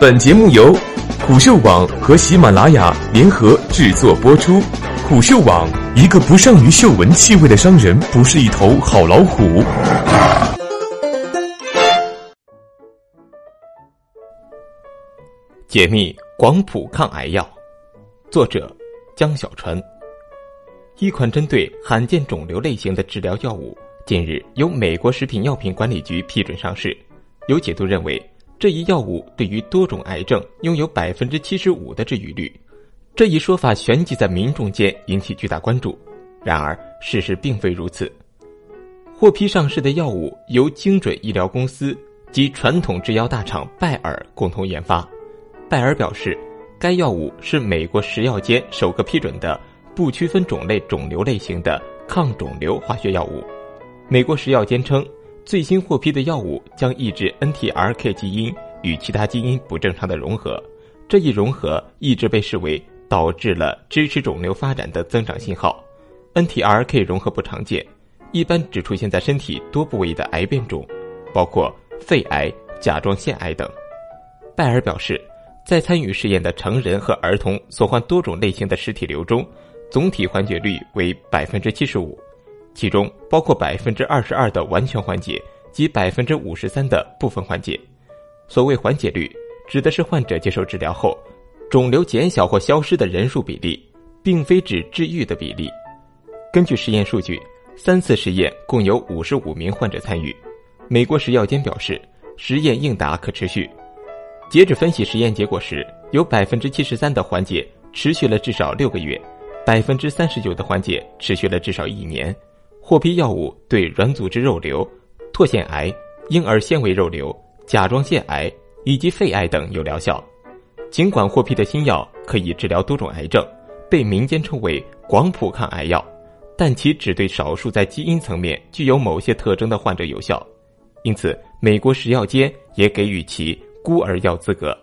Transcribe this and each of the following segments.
本节目由虎嗅网和喜马拉雅联合制作播出。虎嗅网：一个不善于嗅闻气味的商人，不是一头好老虎。解密广谱抗癌药，作者江小川。一款针对罕见肿瘤类型的治疗药物，近日由美国食品药品管理局批准上市。有解读认为。这一药物对于多种癌症拥有百分之七十五的治愈率，这一说法旋即在民众间引起巨大关注。然而，事实并非如此。获批上市的药物由精准医疗公司及传统制药大厂拜耳共同研发。拜耳表示，该药物是美国食药监首个批准的不区分种类肿瘤类型的抗肿瘤化学药物。美国食药监称。最新获批的药物将抑制 NTRK 基因与其他基因不正常的融合，这一融合一直被视为导致了支持肿瘤发展的增长信号。NTRK 融合不常见，一般只出现在身体多部位的癌变中，包括肺癌、甲状腺癌等。拜尔表示，在参与试验的成人和儿童所患多种类型的实体瘤中，总体缓解率为百分之七十五。其中包括百分之二十二的完全缓解及百分之五十三的部分缓解。所谓缓解率，指的是患者接受治疗后，肿瘤减小或消失的人数比例，并非指治愈的比例。根据实验数据，三次实验共有五十五名患者参与。美国食药监表示，实验应答可持续。截止分析实验结果时，有百分之七十三的缓解持续了至少六个月，百分之三十九的缓解持续了至少一年。获批药物对软组织肉瘤、唾腺癌、婴儿纤维肉瘤、甲状腺癌以及肺癌等有疗效。尽管获批的新药可以治疗多种癌症，被民间称为广谱抗癌药，但其只对少数在基因层面具有某些特征的患者有效。因此，美国食药监也给予其孤儿药资格。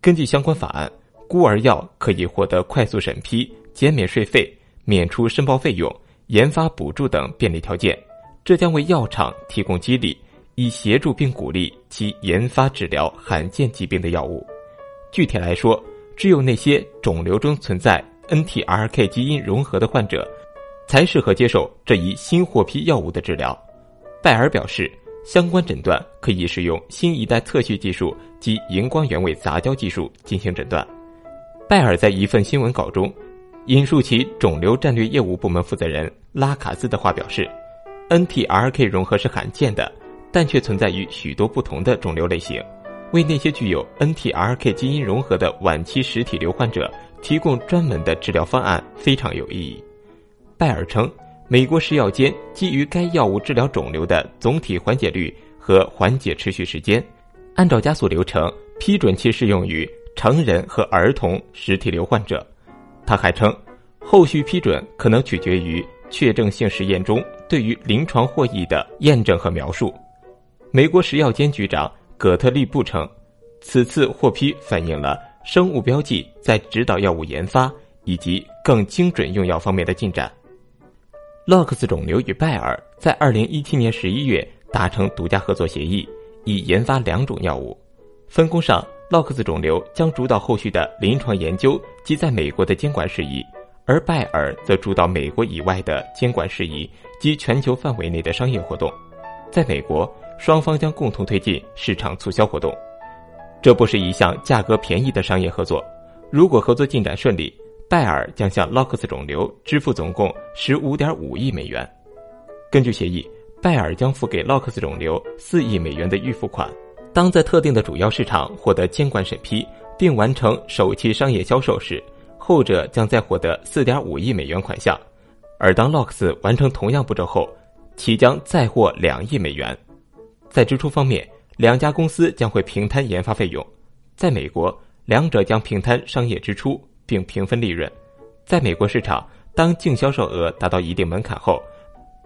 根据相关法案，孤儿药可以获得快速审批、减免税费、免除申报费用。研发补助等便利条件，这将为药厂提供激励，以协助并鼓励其研发治疗罕见疾病的药物。具体来说，只有那些肿瘤中存在 NTRK 基因融合的患者，才适合接受这一新获批药物的治疗。拜尔表示，相关诊断可以使用新一代测序技术及荧光原位杂交技术进行诊断。拜尔在一份新闻稿中。引述其肿瘤战略业务部门负责人拉卡兹的话表示，NTRK 融合是罕见的，但却存在于许多不同的肿瘤类型，为那些具有 NTRK 基因融合的晚期实体瘤患者提供专门的治疗方案非常有意义。拜尔称，美国食药监基于该药物治疗肿瘤的总体缓解率和缓解持续时间，按照加速流程批准其适用于成人和儿童实体瘤患者。他还称，后续批准可能取决于确证性实验中对于临床获益的验证和描述。美国食药监局长葛特利布称，此次获批反映了生物标记在指导药物研发以及更精准用药方面的进展。洛克斯肿瘤与拜耳在二零一七年十一月达成独家合作协议，以研发两种药物。分工上。洛克斯肿瘤将主导后续的临床研究及在美国的监管事宜，而拜耳则主导美国以外的监管事宜及全球范围内的商业活动。在美国，双方将共同推进市场促销活动。这不是一项价格便宜的商业合作。如果合作进展顺利，拜耳将向洛克斯肿瘤支付总共十五点五亿美元。根据协议，拜耳将付给洛克斯肿瘤四亿美元的预付款。当在特定的主要市场获得监管审批并完成首期商业销售时，后者将再获得四点五亿美元款项；而当 Lox 完成同样步骤后，其将再获两亿美元。在支出方面，两家公司将会平摊研发费用。在美国，两者将平摊商业支出并平分利润。在美国市场，当净销售额达到一定门槛后，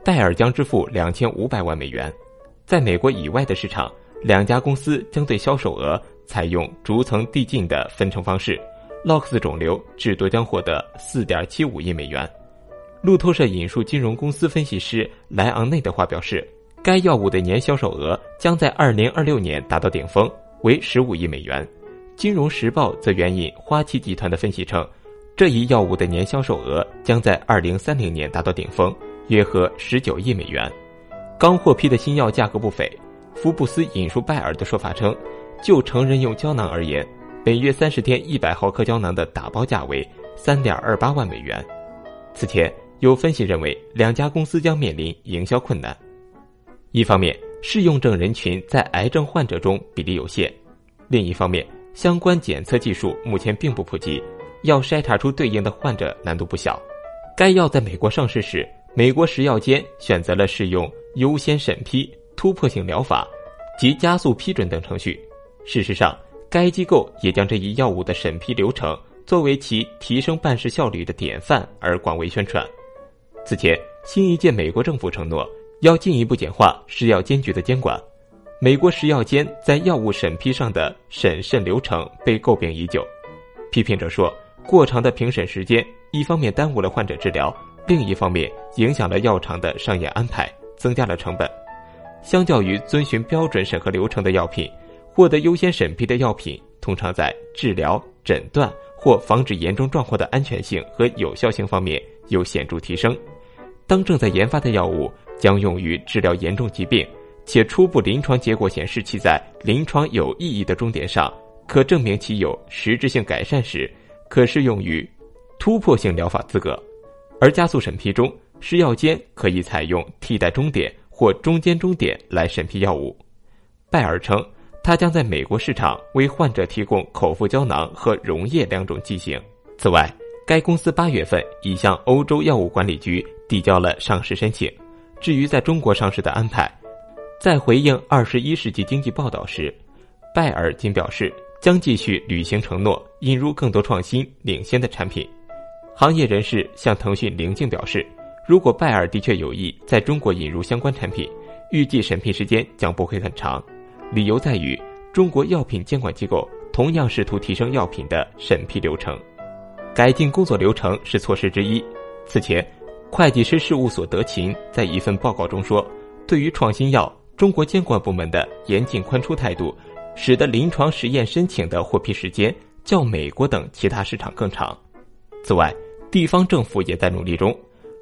戴尔将支付两千五百万美元。在美国以外的市场，两家公司将对销售额采用逐层递进的分成方式，Locks 肿瘤至多将获得4.75亿美元。路透社引述金融公司分析师莱昂内的话表示，该药物的年销售额将在2026年达到顶峰，为15亿美元。金融时报则援引花旗集团的分析称，这一药物的年销售额将在二零三零年达到顶峰，约合十九亿美元。刚获批的新药价格不菲。福布斯引述拜耳的说法称，就成人用胶囊而言，每月三十天一百毫克胶囊的打包价为三点二八万美元。此前有分析认为，两家公司将面临营销困难。一方面，适用症人群在癌症患者中比例有限；另一方面，相关检测技术目前并不普及，要筛查出对应的患者难度不小。该药在美国上市时，美国食药监选择了适用优先审批、突破性疗法及加速批准等程序。事实上，该机构也将这一药物的审批流程作为其提升办事效率的典范而广为宣传。此前，新一届美国政府承诺要进一步简化食药监局的监管。美国食药监在药物审批上的审慎流程被诟病已久，批评者说，过长的评审时间一方面耽误了患者治疗，另一方面影响了药厂的商业安排，增加了成本。相较于遵循标准审核流程的药品，获得优先审批的药品通常在治疗、诊断或防止严重状况的安全性和有效性方面有显著提升。当正在研发的药物将用于治疗严重疾病。且初步临床结果显示，其在临床有意义的终点上可证明其有实质性改善时，可适用于突破性疗法资格。而加速审批中，食药监可以采用替代终点或中间终点来审批药物。拜耳称，他将在美国市场为患者提供口服胶囊和溶液两种剂型。此外，该公司八月份已向欧洲药物管理局递交了上市申请。至于在中国上市的安排，在回应《二十一世纪经济报道》时，拜耳仅表示将继续履行承诺，引入更多创新领先的产品。行业人士向腾讯灵境表示，如果拜耳的确有意在中国引入相关产品，预计审批时间将不会很长。理由在于，中国药品监管机构同样试图提升药品的审批流程，改进工作流程是措施之一。此前，会计师事务所德勤在一份报告中说，对于创新药。中国监管部门的严谨宽出态度，使得临床实验申请的获批时间较美国等其他市场更长。此外，地方政府也在努力中。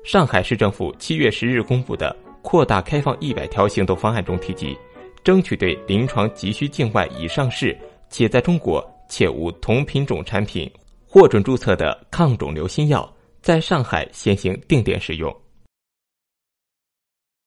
上海市政府七月十日公布的扩大开放一百条行动方案中提及，争取对临床急需境外已上市且在中国且无同品种产品获准注册的抗肿瘤新药，在上海先行定点使用。